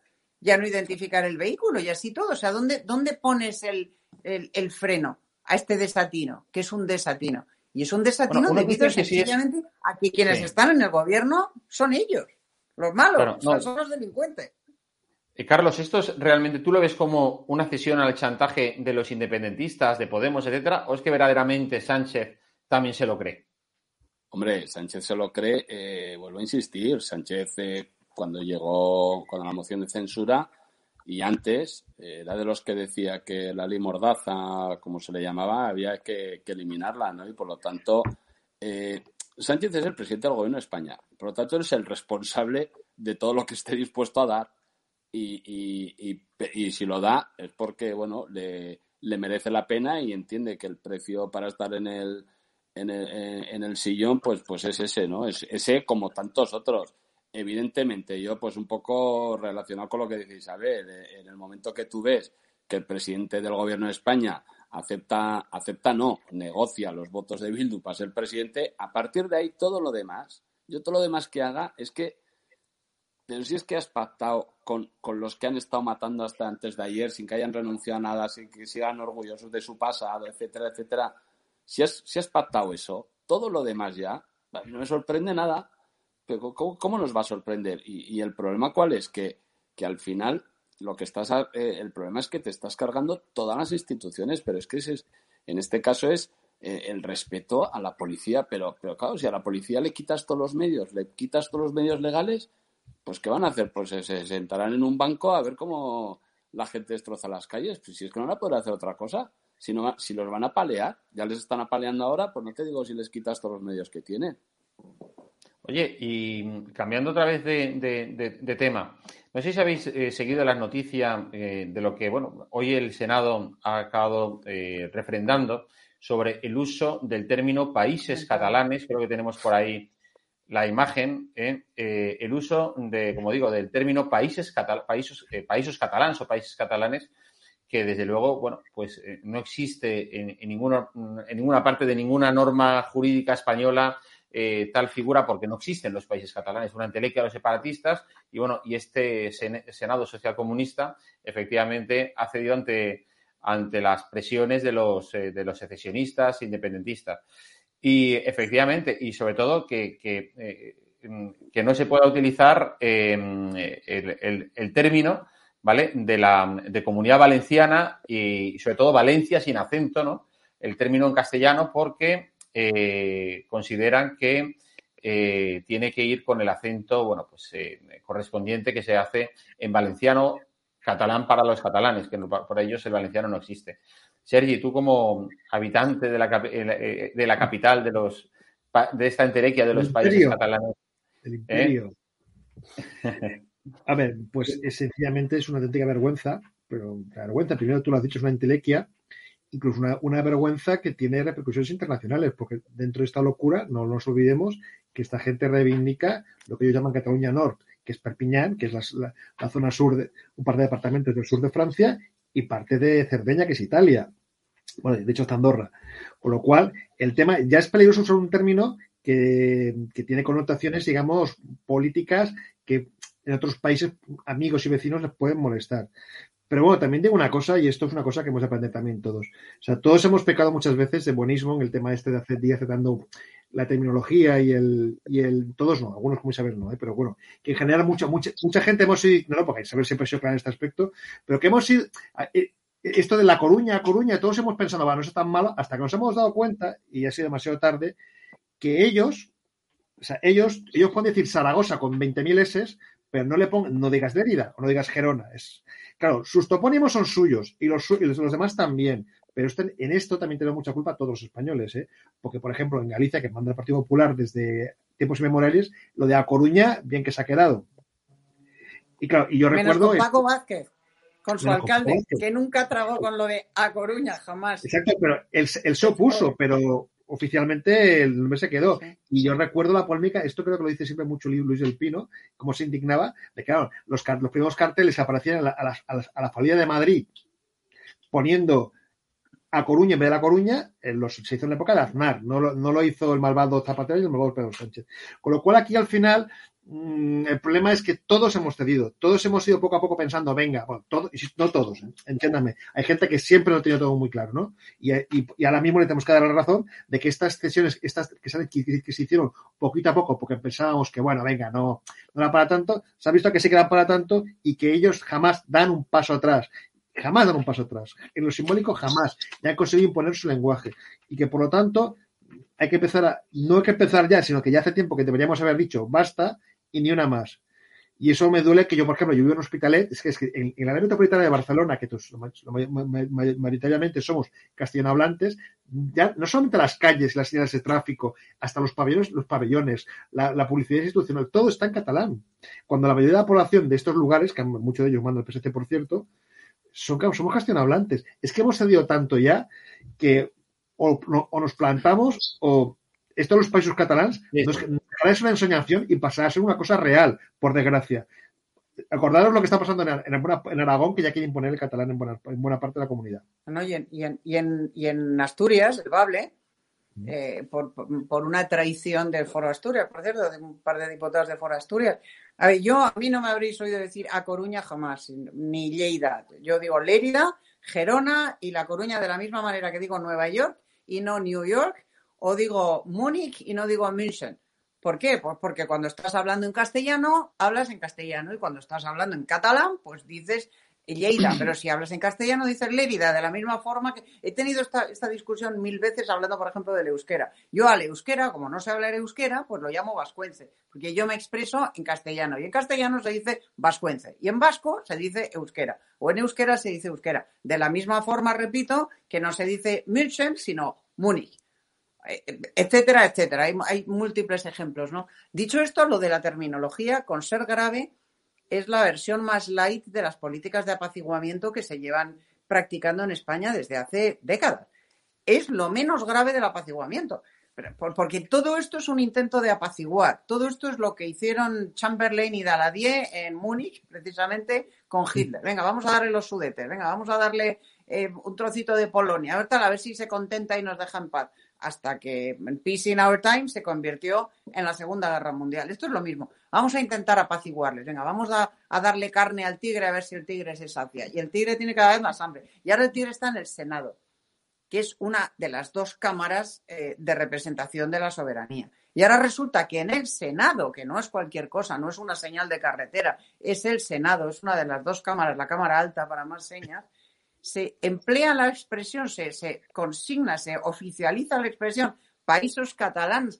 Ya no identificar el vehículo y así todo. O sea, ¿dónde, dónde pones el, el freno a este desatino? Que es un desatino. Y es un desatino debido sencillamente a que quienes están en el gobierno son ellos, los malos, son los delincuentes. Eh, Carlos, ¿esto es realmente, tú lo ves como una cesión al chantaje de los independentistas, de Podemos, etcétera, o es que verdaderamente Sánchez también se lo cree? Hombre, Sánchez se lo cree, eh, vuelvo a insistir, Sánchez eh, cuando llegó con la moción de censura y antes eh, era de los que decía que la ley Mordaza, como se le llamaba, había que, eliminarla, ¿no? Y por lo tanto, eh, Sánchez es el presidente del gobierno de España. Por lo tanto, es el responsable de todo lo que esté dispuesto a dar. Y, si lo da es porque, bueno, le, merece la pena y entiende que el precio para estar en el, en el, en el sillón, pues, pues es ese, ¿no? Es ese como tantos otros evidentemente, yo pues un poco relacionado con lo que dice Isabel, en el momento que tú ves que el presidente del gobierno de España acepta, acepta no, negocia los votos de Bildu para ser presidente, a partir de ahí todo lo demás, yo todo lo demás que haga es que, pero si es que has pactado con, los que han estado matando hasta antes de ayer, sin que hayan renunciado a nada, sin que sigan orgullosos de su pasado, etcétera, etcétera, si has, si has pactado eso, todo lo demás ya, no me sorprende nada ¿cómo, nos va a sorprender? Y, el problema cuál es? Que, que, al final lo que estás, eh, el problema es que te estás cargando todas las instituciones, pero es que es, en este caso es eh, el respeto a la policía, pero, pero claro, si a la policía le quitas todos los medios, le quitas todos los medios legales, pues ¿qué van a hacer? Pues se, sentarán en un banco a ver cómo la gente destroza las calles. Pues si es que no van a poder hacer otra cosa. Si, no, si los van a palear, ya les están apaleando ahora, pues no te digo si les quitas todos los medios que tienen. Oye, y cambiando otra vez de, tema, no sé si habéis eh, seguido las noticias eh, de lo que, bueno, hoy el Senado ha acabado eh, refrendando sobre el uso del término países catalanes, creo que tenemos por ahí la imagen, el uso de, como digo, del término países, países, países catalanes o países catalanes, que desde luego, bueno, pues no existe en, ninguna, en ninguna parte de ninguna norma jurídica española eh, tal figura porque no existe en los países catalanes, una entelequia de los separatistas y bueno, y este Senado social comunista efectivamente ha cedido ante, ante las presiones de los, eh, de los secesionistas, independentistas. Y efectivamente, y sobre todo que, que, eh, no se pueda utilizar el, el, término ¿vale? de la de comunidad valenciana y sobre todo Valencia sin acento, ¿no? El término en castellano porque eh, consideran que eh, tiene que ir con el acento, bueno, pues eh, correspondiente que se hace en valenciano catalán para los catalanes, que por ellos el valenciano no existe. Sergi, tú como habitante de la, de la capital de los de esta enterequia de los países catalanes. El imperio. [LAUGHS] A ver, pues sencillamente es una auténtica vergüenza, pero la vergüenza, primero tú lo has dicho, es una entelequia incluso una, vergüenza que tiene repercusiones internacionales, porque dentro de esta locura no nos olvidemos que esta gente reivindica lo que ellos llaman Cataluña Norte, que es Perpiñán, que es la, zona sur, de un par de departamentos del sur de Francia, y parte de Cerdeña, que es Italia. Bueno, de hecho está Andorra. Con lo cual, el tema ya es peligroso usar un término que, que tiene connotaciones, digamos, políticas que en otros países amigos y vecinos les pueden molestar. Pero bueno, también digo una cosa, y esto es una cosa que hemos de aprender también todos. O sea, todos hemos pecado muchas veces de buenismo en el tema este de hacer días dando la terminología y el, y el, todos no, algunos como Isabel no, ¿eh? pero bueno, que en general mucha, mucha, mucha gente hemos sido, no, no, porque Isabel siempre ha sido clara en este aspecto, pero que hemos sido, eh, esto de la Coruña, Coruña, todos hemos pensado, va, no es tan malo, hasta que nos hemos dado cuenta, y ha sido demasiado tarde, que ellos, o sea, ellos, ellos pueden decir Zaragoza con 20.000 S, pero no le pongan, no digas Lérida o no digas Gerona, es, Claro, sus topónimos son suyos y los, los demás también. Pero este, en esto también tenemos mucha culpa todos los españoles, ¿eh? Porque, por ejemplo, en Galicia, que manda el Partido Popular desde tiempos inmemoriales, lo de A Coruña, bien que se ha quedado. Y claro, y yo recuerdo. Con Paco Vázquez, con su alcalde, que nunca tragó con lo de A Coruña, jamás. Exacto, pero él, él se opuso, pero oficialmente el nombre se quedó. Y yo recuerdo la polémica, esto creo que lo dice siempre mucho Luis del Pino, como se indignaba, de que claro, los, los primeros carteles aparecían a la, a, a la familia de Madrid poniendo a Coruña en vez de La Coruña, los, se hizo en la época de Aznar, no lo, no lo hizo el malvado Zapatero y el malvado Pedro Sánchez. Con lo cual aquí al final el problema es que todos hemos cedido, todos hemos ido poco a poco pensando, venga, bueno, no todos, ¿eh? entiéndame, hay gente que siempre lo tiene todo muy claro, ¿no? Y, ahora mismo le tenemos que dar la razón de que estas cesiones estas que se, que, se hicieron poquito a poco, porque pensábamos que, bueno, venga, no, no era para tanto, se ha visto que sí que era para tanto y que ellos jamás dan un paso atrás. Jamás dan un paso atrás. En lo simbólico jamás. Ya han conseguido imponer su lenguaje. Y que por lo tanto hay que empezar a, no hay que empezar ya, sino que ya hace tiempo que deberíamos haber dicho basta y ni una más. Y eso me duele que yo, por ejemplo, yo vivo en un hospitalet, es que, es que en, la área metropolitana de Barcelona, que todos, mayoritariamente somos castellanohablantes, ya no solamente las calles, las señales de tráfico, hasta los pabellones, los pabellones, la, publicidad institucional, todo está en catalán. Cuando la mayoría de la población de estos lugares, que muchos de ellos mandan el PSC, por cierto, son, somos castellanohablantes. Es que hemos cedido tanto ya que o nos plantamos o esto los países catalanes es una ensoñación y pasará a ser una cosa real, por desgracia. Acordaros lo que está pasando en, Aragón, que ya quiere imponer el catalán en buena, parte de la comunidad. y, en, Asturias, el Bable, eh, por, una traición del Foro Asturias, por cierto, de un par de diputados de Foro Asturias. A ver, yo, a mí no me habréis oído decir a Coruña jamás, ni Lleida. Yo digo Lérida, Gerona y La Coruña de la misma manera que digo Nueva York y no New York, o digo Múnich y no digo München. ¿Por qué? Pues porque cuando estás hablando en castellano, hablas en castellano y cuando estás hablando en catalán, pues dices Lleida, pero si hablas en castellano dices Lérida, de la misma forma que he tenido esta, esta, discusión mil veces hablando, por ejemplo, del euskera. Yo al euskera, como no sé hablar euskera, pues lo llamo vascuence, porque yo me expreso en castellano y en castellano se dice vascuence y en vasco se dice euskera o en euskera se dice euskera. De la misma forma, repito, que no se dice München, sino Múnich etcétera, etcétera. Hay, múltiples ejemplos, ¿no? Dicho esto, lo de la terminología, con ser grave, es la versión más light de las políticas de apaciguamiento que se llevan practicando en España desde hace décadas. Es lo menos grave del apaciguamiento. Porque todo esto es un intento de apaciguar. Todo esto es lo que hicieron Chamberlain y Daladier en Múnich, precisamente con Hitler. Venga, vamos a darle los sudetes. Venga, vamos a darle eh, un trocito de Polonia. A ver, tal, a ver si se contenta y nos deja en paz. Hasta que Peace in Our Time se convirtió en la Segunda Guerra Mundial. Esto es lo mismo. Vamos a intentar apaciguarles. Venga, vamos a, darle carne al tigre a ver si el tigre se sacia. Y el tigre tiene cada vez más hambre. Y ahora el tigre está en el Senado, que es una de las dos cámaras eh, de representación de la soberanía. Y ahora resulta que en el Senado, que no es cualquier cosa, no es una señal de carretera, es el Senado, es una de las dos cámaras, la Cámara Alta para más señas, se emplea la expresión, se, consigna, se oficializa la expresión países catalanes,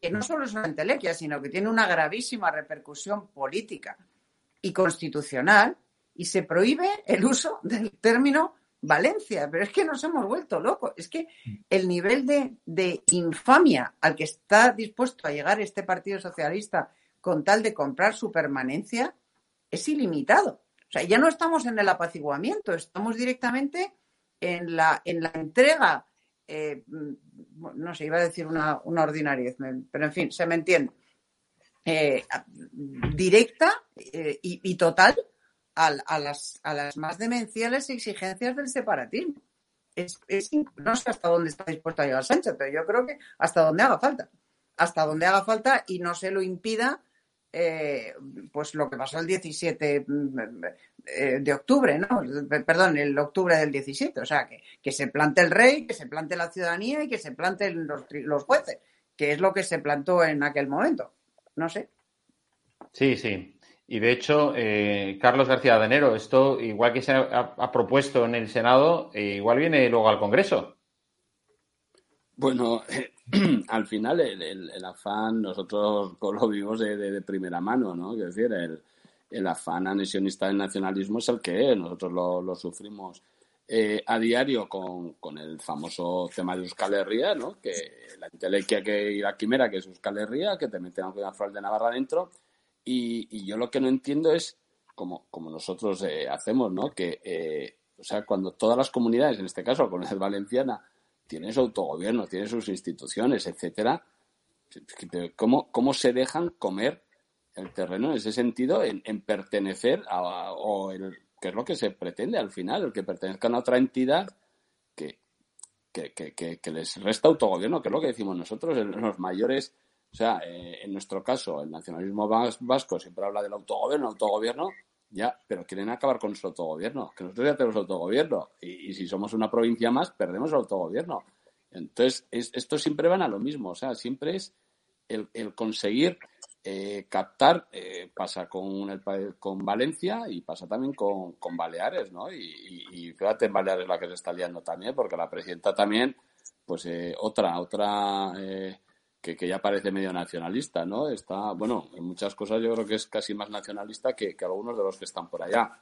que no solo es una entelequia, sino que tiene una gravísima repercusión política y constitucional, y se prohíbe el uso del término Valencia, pero es que nos hemos vuelto locos. Es que el nivel de, infamia al que está dispuesto a llegar este Partido Socialista con tal de comprar su permanencia es ilimitado. O sea, ya no estamos en el apaciguamiento, estamos directamente en la, en la entrega, eh, no sé, iba a decir una, una ordinariez, pero en fin, se me entiende, eh, directa eh, y, y total a, las, a las más demenciales exigencias del separatismo. No sé hasta dónde está dispuesto a llegar Sánchez, pero yo creo que hasta donde haga falta. Hasta donde haga falta y no se lo impida, eh, pues lo que pasó el 17 eh, de octubre, ¿no? Perdón, el octubre del 17. O sea, que, que se plante el rey, que se plante la ciudadanía y que se planten los, los jueces, que es lo que se plantó en aquel momento. No sé. Sí, sí. Y de hecho, eh, Carlos García de Enero, esto, igual que se ha, ha propuesto en el Senado, eh, igual viene luego al Congreso. Bueno, eh, [CLEARS THROAT] al final el, el, el, afán nosotros [LAUGHS] lo vimos de, de, de, primera mano, ¿no? Es decir, el, el, afán anexionista del nacionalismo es el que nosotros lo, sufrimos eh, a diario con, el famoso tema de Euskal Herria, ¿no? Que la intelequia que, y la quimera que es Euskal Herria, que te meten a flor de Navarra dentro y, yo lo que no entiendo es, como, como nosotros eh, hacemos, ¿no? Que, eh, o sea, cuando todas las comunidades, en este caso la comunidad valenciana, tienen su autogobierno, tienen sus instituciones, etcétera, ¿cómo, cómo se dejan comer el terreno en ese sentido, en, en pertenecer a, o el, que es lo que se pretende al final, el que pertenezcan a otra entidad que, que, les resta autogobierno, que es lo que decimos nosotros, los mayores o sea, eh, en nuestro caso, el nacionalismo vasco siempre habla del autogobierno, autogobierno, ya, pero quieren acabar con nuestro autogobierno, que nosotros ya tenemos autogobierno. Y, si somos una provincia más, perdemos el autogobierno. Entonces, es, esto siempre van a lo mismo, o sea, siempre es el, conseguir eh, captar, eh, pasa con, el, con Valencia y pasa también con, con Baleares, ¿no? Y, y, y, fíjate en Baleares la que se está liando también, porque la presidenta también, pues eh, otra, otra que, ya parece medio nacionalista, ¿no? Está, bueno, en muchas cosas yo creo que es casi más nacionalista que, algunos de los que están por allá.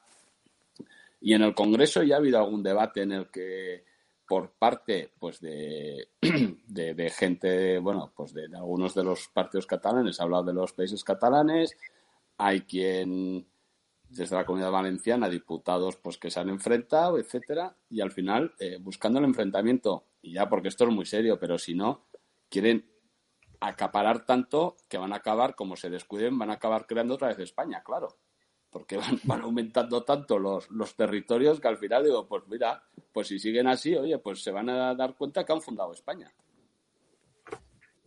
Y en el Congreso ya ha habido algún debate en el que por parte pues de, [CLEARS THROAT] de, gente, bueno, pues de, de, algunos de los partidos catalanes, ha hablado de los países catalanes, hay quien desde la comunidad valenciana, diputados pues que se han enfrentado, etcétera, y al final eh, buscando el enfrentamiento, y ya porque esto es muy serio, pero si no, quieren acaparar tanto que van a acabar, como se descuiden, van a acabar creando otra vez España, claro. Porque van, [LAUGHS] van aumentando tanto los, los, territorios que al final digo, pues mira, pues si siguen así, oye, pues se van a dar cuenta que han fundado España.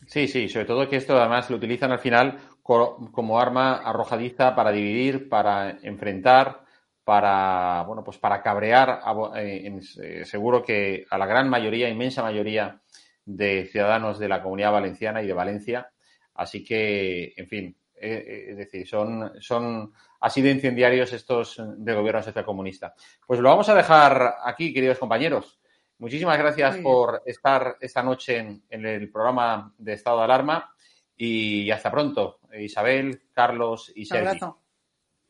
Sí, sí, sobre todo que esto además lo utilizan al final como arma arrojadiza para dividir, para enfrentar, para, bueno, pues para cabrear, eh, seguro que a la gran mayoría, inmensa mayoría de ciudadanos de la comunidad valenciana y de Valencia. Así que, en fin, eh, es decir, son, son así de incendiarios estos del gobierno social comunista. Pues lo vamos a dejar aquí, queridos compañeros. Muchísimas gracias por estar esta noche en, en, el programa de Estado de Alarma y hasta pronto, Isabel, Carlos y Sergio.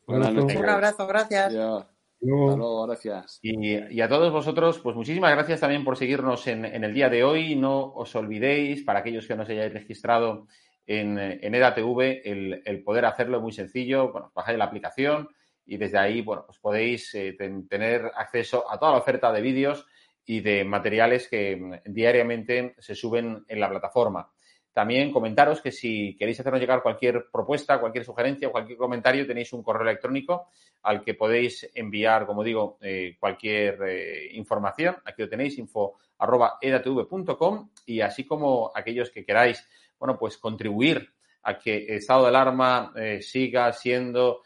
Un abrazo. Un abrazo, gracias. Yeah. Hasta luego, gracias. Y, y, a todos vosotros, pues muchísimas gracias también por seguirnos en, en, el día de hoy. No os olvidéis, para aquellos que no se hayáis registrado en, en EDATV, el, el, poder hacerlo es muy sencillo. Bueno, bajáis la aplicación y desde ahí, bueno, pues podéis eh, ten, tener acceso a toda la oferta de vídeos y de materiales que mm, diariamente se suben en la plataforma. También comentaros que si queréis hacernos llegar cualquier propuesta, cualquier sugerencia o cualquier comentario, tenéis un correo electrónico al que podéis enviar, como digo, eh, cualquier eh, información. Aquí lo tenéis, info y así como aquellos que queráis, bueno, pues contribuir a que Estado de Alarma eh, siga siendo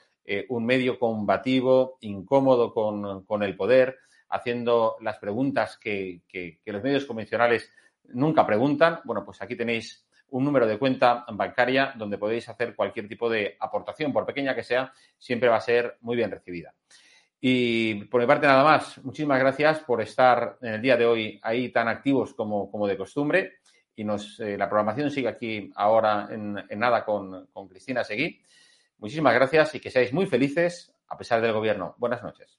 un medio combativo, incómodo con, con, el poder, haciendo las preguntas que, que los medios convencionales nunca preguntan. Bueno, pues aquí tenéis un número de cuenta bancaria donde podéis hacer cualquier tipo de aportación, por pequeña que sea, siempre va a ser muy bien recibida. Y por mi parte nada más, muchísimas gracias por estar en el día de hoy ahí tan activos como, como de costumbre. Y nos, eh, la programación sigue aquí ahora en, en nada con, con Cristina Seguí. Muchísimas gracias y que seáis muy felices a pesar del gobierno. Buenas noches.